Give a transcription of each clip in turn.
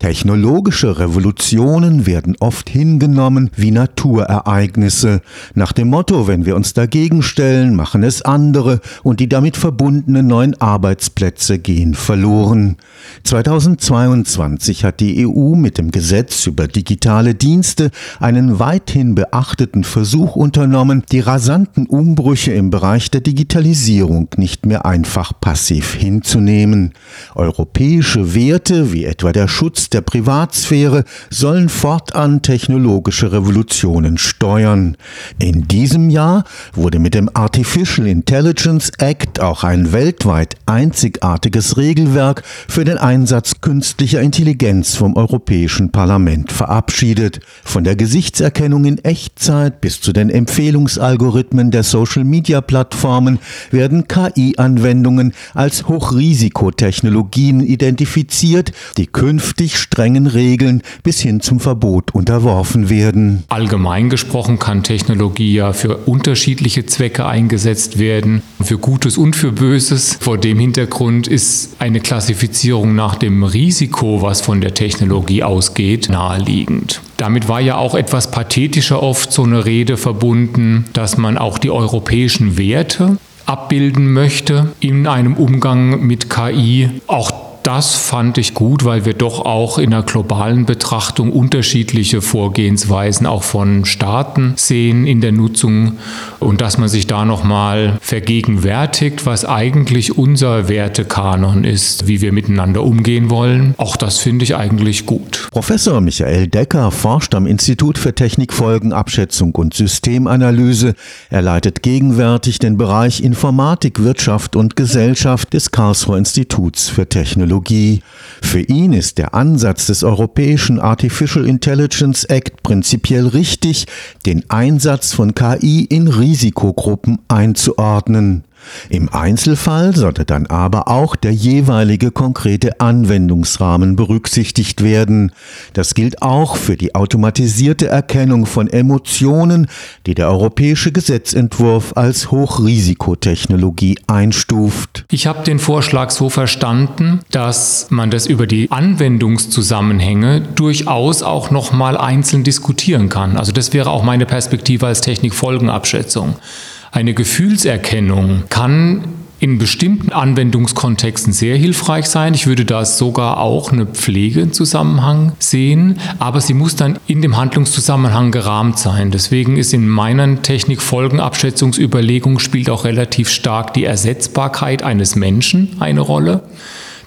Technologische Revolutionen werden oft hingenommen wie Naturereignisse, nach dem Motto, wenn wir uns dagegen stellen, machen es andere und die damit verbundenen neuen Arbeitsplätze gehen verloren. 2022 hat die EU mit dem Gesetz über digitale Dienste einen weithin beachteten Versuch unternommen, die rasanten Umbrüche im Bereich der Digitalisierung nicht mehr einfach passiv hinzunehmen. Europäische Werte wie etwa der Schutz der Privatsphäre sollen fortan technologische Revolutionen steuern. In diesem Jahr wurde mit dem Artificial Intelligence Act auch ein weltweit einzigartiges Regelwerk für den Einsatz künstlicher Intelligenz vom Europäischen Parlament verabschiedet. Von der Gesichtserkennung in Echtzeit bis zu den Empfehlungsalgorithmen der Social-Media-Plattformen werden KI-Anwendungen als Hochrisikotechnologien identifiziert, die künftig strengen Regeln bis hin zum Verbot unterworfen werden. Allgemein gesprochen kann Technologie ja für unterschiedliche Zwecke eingesetzt werden, für Gutes und für Böses. Vor dem Hintergrund ist eine Klassifizierung nach dem Risiko, was von der Technologie ausgeht, naheliegend. Damit war ja auch etwas pathetischer oft so eine Rede verbunden, dass man auch die europäischen Werte abbilden möchte in einem Umgang mit KI. Auch das fand ich gut, weil wir doch auch in der globalen Betrachtung unterschiedliche Vorgehensweisen auch von Staaten sehen in der Nutzung und dass man sich da nochmal vergegenwärtigt, was eigentlich unser Wertekanon ist, wie wir miteinander umgehen wollen. Auch das finde ich eigentlich gut. Professor Michael Decker forscht am Institut für Technikfolgenabschätzung und Systemanalyse. Er leitet gegenwärtig den Bereich Informatik, Wirtschaft und Gesellschaft des Karlsruher Instituts für Technologie. Technologie. Für ihn ist der Ansatz des Europäischen Artificial Intelligence Act prinzipiell richtig, den Einsatz von KI in Risikogruppen einzuordnen. Im Einzelfall sollte dann aber auch der jeweilige konkrete Anwendungsrahmen berücksichtigt werden. Das gilt auch für die automatisierte Erkennung von Emotionen, die der europäische Gesetzentwurf als Hochrisikotechnologie einstuft. Ich habe den Vorschlag so verstanden, dass man das über die Anwendungszusammenhänge durchaus auch noch mal einzeln diskutieren kann. Also das wäre auch meine Perspektive als Technikfolgenabschätzung. Eine Gefühlserkennung kann in bestimmten Anwendungskontexten sehr hilfreich sein. Ich würde da sogar auch eine Pflegezusammenhang sehen, aber sie muss dann in dem Handlungszusammenhang gerahmt sein. Deswegen ist in meinen Technikfolgenabschätzungsüberlegungen spielt auch relativ stark die Ersetzbarkeit eines Menschen eine Rolle.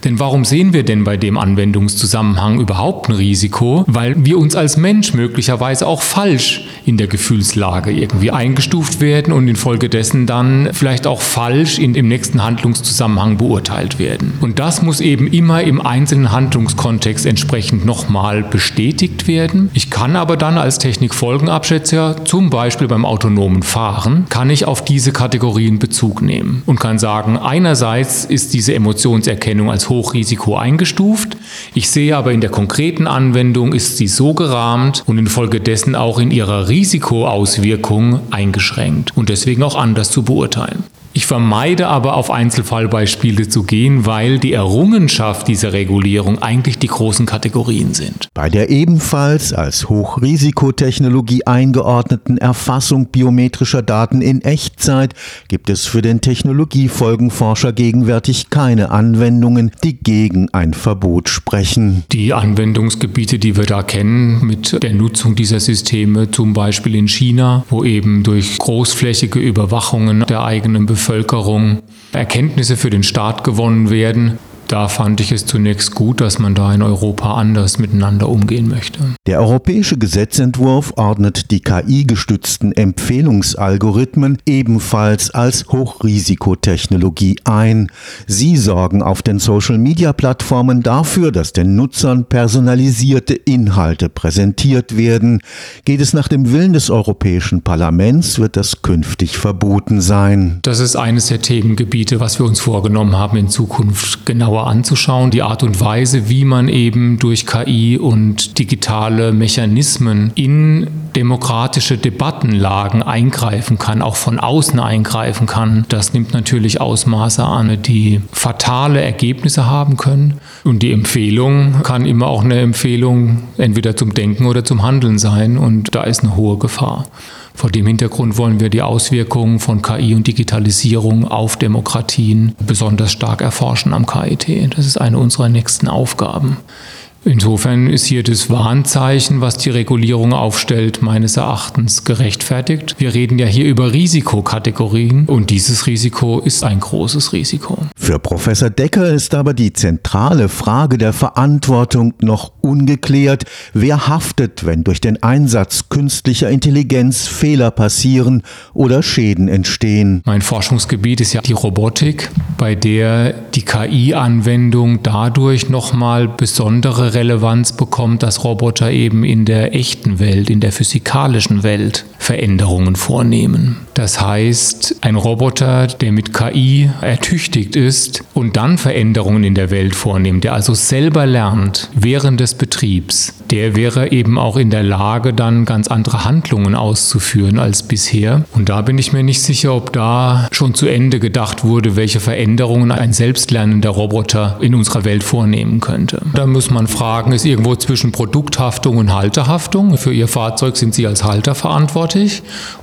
Denn warum sehen wir denn bei dem Anwendungszusammenhang überhaupt ein Risiko? Weil wir uns als Mensch möglicherweise auch falsch in der Gefühlslage irgendwie eingestuft werden und infolgedessen dann vielleicht auch falsch in dem nächsten Handlungszusammenhang beurteilt werden. Und das muss eben immer im einzelnen Handlungskontext entsprechend nochmal bestätigt werden. Ich kann aber dann als Technikfolgenabschätzer, zum Beispiel beim autonomen Fahren, kann ich auf diese Kategorien Bezug nehmen und kann sagen, einerseits ist diese Emotionserkennung als Hochrisiko eingestuft. Ich sehe aber in der konkreten Anwendung ist sie so gerahmt und infolgedessen auch in ihrer Risikoauswirkung eingeschränkt und deswegen auch anders zu beurteilen. Ich vermeide aber auf Einzelfallbeispiele zu gehen, weil die Errungenschaft dieser Regulierung eigentlich die großen Kategorien sind. Bei der ebenfalls als Hochrisikotechnologie eingeordneten Erfassung biometrischer Daten in Echtzeit gibt es für den Technologiefolgenforscher gegenwärtig keine Anwendungen, die gegen ein Verbot sprechen. Die Anwendungsgebiete, die wir da kennen mit der Nutzung dieser Systeme, zum Beispiel in China, wo eben durch großflächige Überwachungen der eigenen Bevölkerung Bevölkerung Erkenntnisse für den Staat gewonnen werden, da fand ich es zunächst gut, dass man da in Europa anders miteinander umgehen möchte. Der europäische Gesetzentwurf ordnet die KI-gestützten Empfehlungsalgorithmen ebenfalls als Hochrisikotechnologie ein. Sie sorgen auf den Social-Media-Plattformen dafür, dass den Nutzern personalisierte Inhalte präsentiert werden. Geht es nach dem Willen des Europäischen Parlaments, wird das künftig verboten sein. Das ist eines der Themengebiete, was wir uns vorgenommen haben, in Zukunft genauer genauer anzuschauen, die Art und Weise, wie man eben durch KI und digitale Mechanismen in demokratische Debattenlagen eingreifen kann, auch von außen eingreifen kann. Das nimmt natürlich Ausmaße an, die fatale Ergebnisse haben können. Und die Empfehlung kann immer auch eine Empfehlung entweder zum Denken oder zum Handeln sein. Und da ist eine hohe Gefahr. Vor dem Hintergrund wollen wir die Auswirkungen von KI und Digitalisierung auf Demokratien besonders stark erforschen am KIT. Das ist eine unserer nächsten Aufgaben. Insofern ist hier das Warnzeichen, was die Regulierung aufstellt, meines Erachtens gerechtfertigt. Wir reden ja hier über Risikokategorien und dieses Risiko ist ein großes Risiko. Für Professor Decker ist aber die zentrale Frage der Verantwortung noch ungeklärt. Wer haftet, wenn durch den Einsatz künstlicher Intelligenz Fehler passieren oder Schäden entstehen? Mein Forschungsgebiet ist ja die Robotik, bei der die KI-Anwendung dadurch nochmal besondere Relevanz bekommt, dass Roboter eben in der echten Welt, in der physikalischen Welt Veränderungen vornehmen. Das heißt, ein Roboter, der mit KI ertüchtigt ist und dann Veränderungen in der Welt vornimmt, der also selber lernt während des Betriebs, der wäre eben auch in der Lage, dann ganz andere Handlungen auszuführen als bisher. Und da bin ich mir nicht sicher, ob da schon zu Ende gedacht wurde, welche Veränderungen ein selbstlernender Roboter in unserer Welt vornehmen könnte. Da muss man fragen, ist irgendwo zwischen Produkthaftung und Halterhaftung. Für Ihr Fahrzeug sind Sie als Halter verantwortlich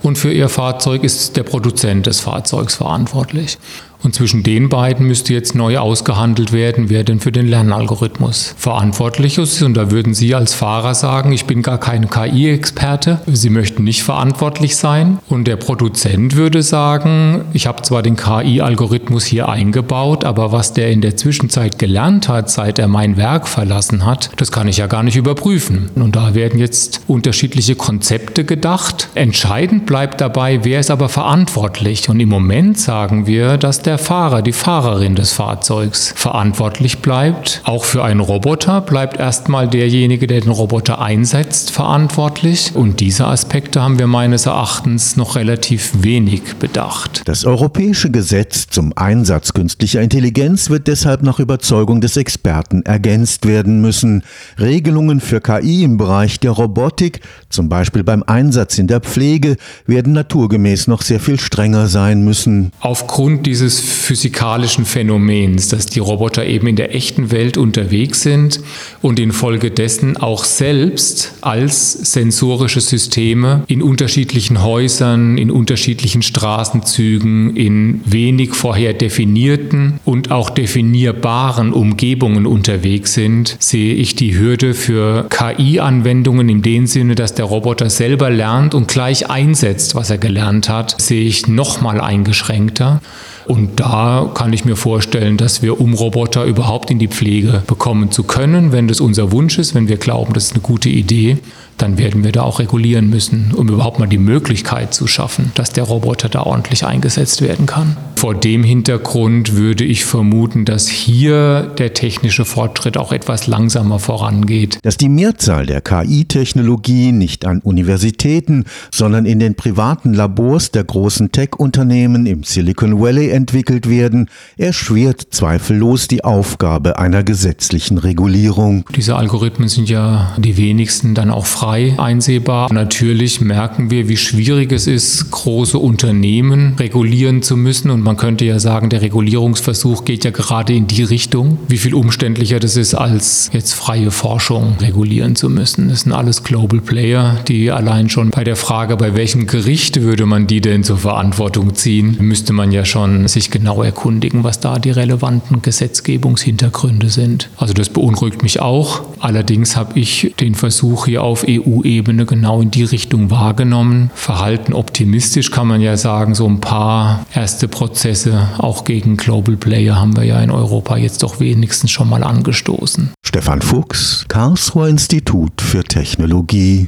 und für Ihr Fahrzeug ist der Produzent des Fahrzeugs verantwortlich. Und zwischen den beiden müsste jetzt neu ausgehandelt werden, wer denn für den Lernalgorithmus verantwortlich ist. Und da würden Sie als Fahrer sagen, ich bin gar kein KI-Experte, Sie möchten nicht verantwortlich sein. Und der Produzent würde sagen, ich habe zwar den KI-Algorithmus hier eingebaut, aber was der in der Zwischenzeit gelernt hat, seit er mein Werk verlassen hat, das kann ich ja gar nicht überprüfen. Und da werden jetzt unterschiedliche Konzepte gedacht. Entscheidend bleibt dabei, wer ist aber verantwortlich. Und im Moment sagen wir, dass der Fahrer, die Fahrerin des Fahrzeugs verantwortlich bleibt. Auch für einen Roboter bleibt erstmal derjenige, der den Roboter einsetzt, verantwortlich. Und diese Aspekte haben wir meines Erachtens noch relativ wenig bedacht. Das europäische Gesetz zum Einsatz künstlicher Intelligenz wird deshalb nach Überzeugung des Experten ergänzt werden müssen. Regelungen für KI im Bereich der Robotik, zum Beispiel beim Einsatz in der Pflege, werden naturgemäß noch sehr viel strenger sein müssen. Aufgrund dieses physikalischen Phänomens, dass die Roboter eben in der echten Welt unterwegs sind und infolgedessen auch selbst als sensorische Systeme in unterschiedlichen Häusern, in unterschiedlichen Straßenzügen, in wenig vorher definierten und auch definierbaren Umgebungen unterwegs sind, sehe ich die Hürde für KI-Anwendungen in dem Sinne, dass der Roboter selber lernt und gleich einsetzt, was er gelernt hat, sehe ich noch mal eingeschränkter. Und da kann ich mir vorstellen, dass wir, um Roboter überhaupt in die Pflege bekommen zu können, wenn das unser Wunsch ist, wenn wir glauben, das ist eine gute Idee, dann werden wir da auch regulieren müssen, um überhaupt mal die Möglichkeit zu schaffen, dass der Roboter da ordentlich eingesetzt werden kann. Vor dem Hintergrund würde ich vermuten, dass hier der technische Fortschritt auch etwas langsamer vorangeht. Dass die Mehrzahl der KI-Technologie nicht an Universitäten, sondern in den privaten Labors der großen Tech-Unternehmen im Silicon Valley entwickelt werden, erschwert zweifellos die Aufgabe einer gesetzlichen Regulierung. Diese Algorithmen sind ja die wenigsten dann auch frei einsehbar. Natürlich merken wir, wie schwierig es ist, große Unternehmen regulieren zu müssen. Und man könnte ja sagen, der Regulierungsversuch geht ja gerade in die Richtung, wie viel umständlicher das ist, als jetzt freie Forschung regulieren zu müssen. Das sind alles Global Player, die allein schon bei der Frage, bei welchem Gericht würde man die denn zur Verantwortung ziehen, müsste man ja schon sich genau erkundigen, was da die relevanten Gesetzgebungshintergründe sind. Also das beunruhigt mich auch. Allerdings habe ich den Versuch hier auf EU EU-Ebene genau in die Richtung wahrgenommen. Verhalten optimistisch kann man ja sagen, so ein paar erste Prozesse auch gegen Global Player haben wir ja in Europa jetzt doch wenigstens schon mal angestoßen. Stefan Fuchs, Karlsruher Institut für Technologie.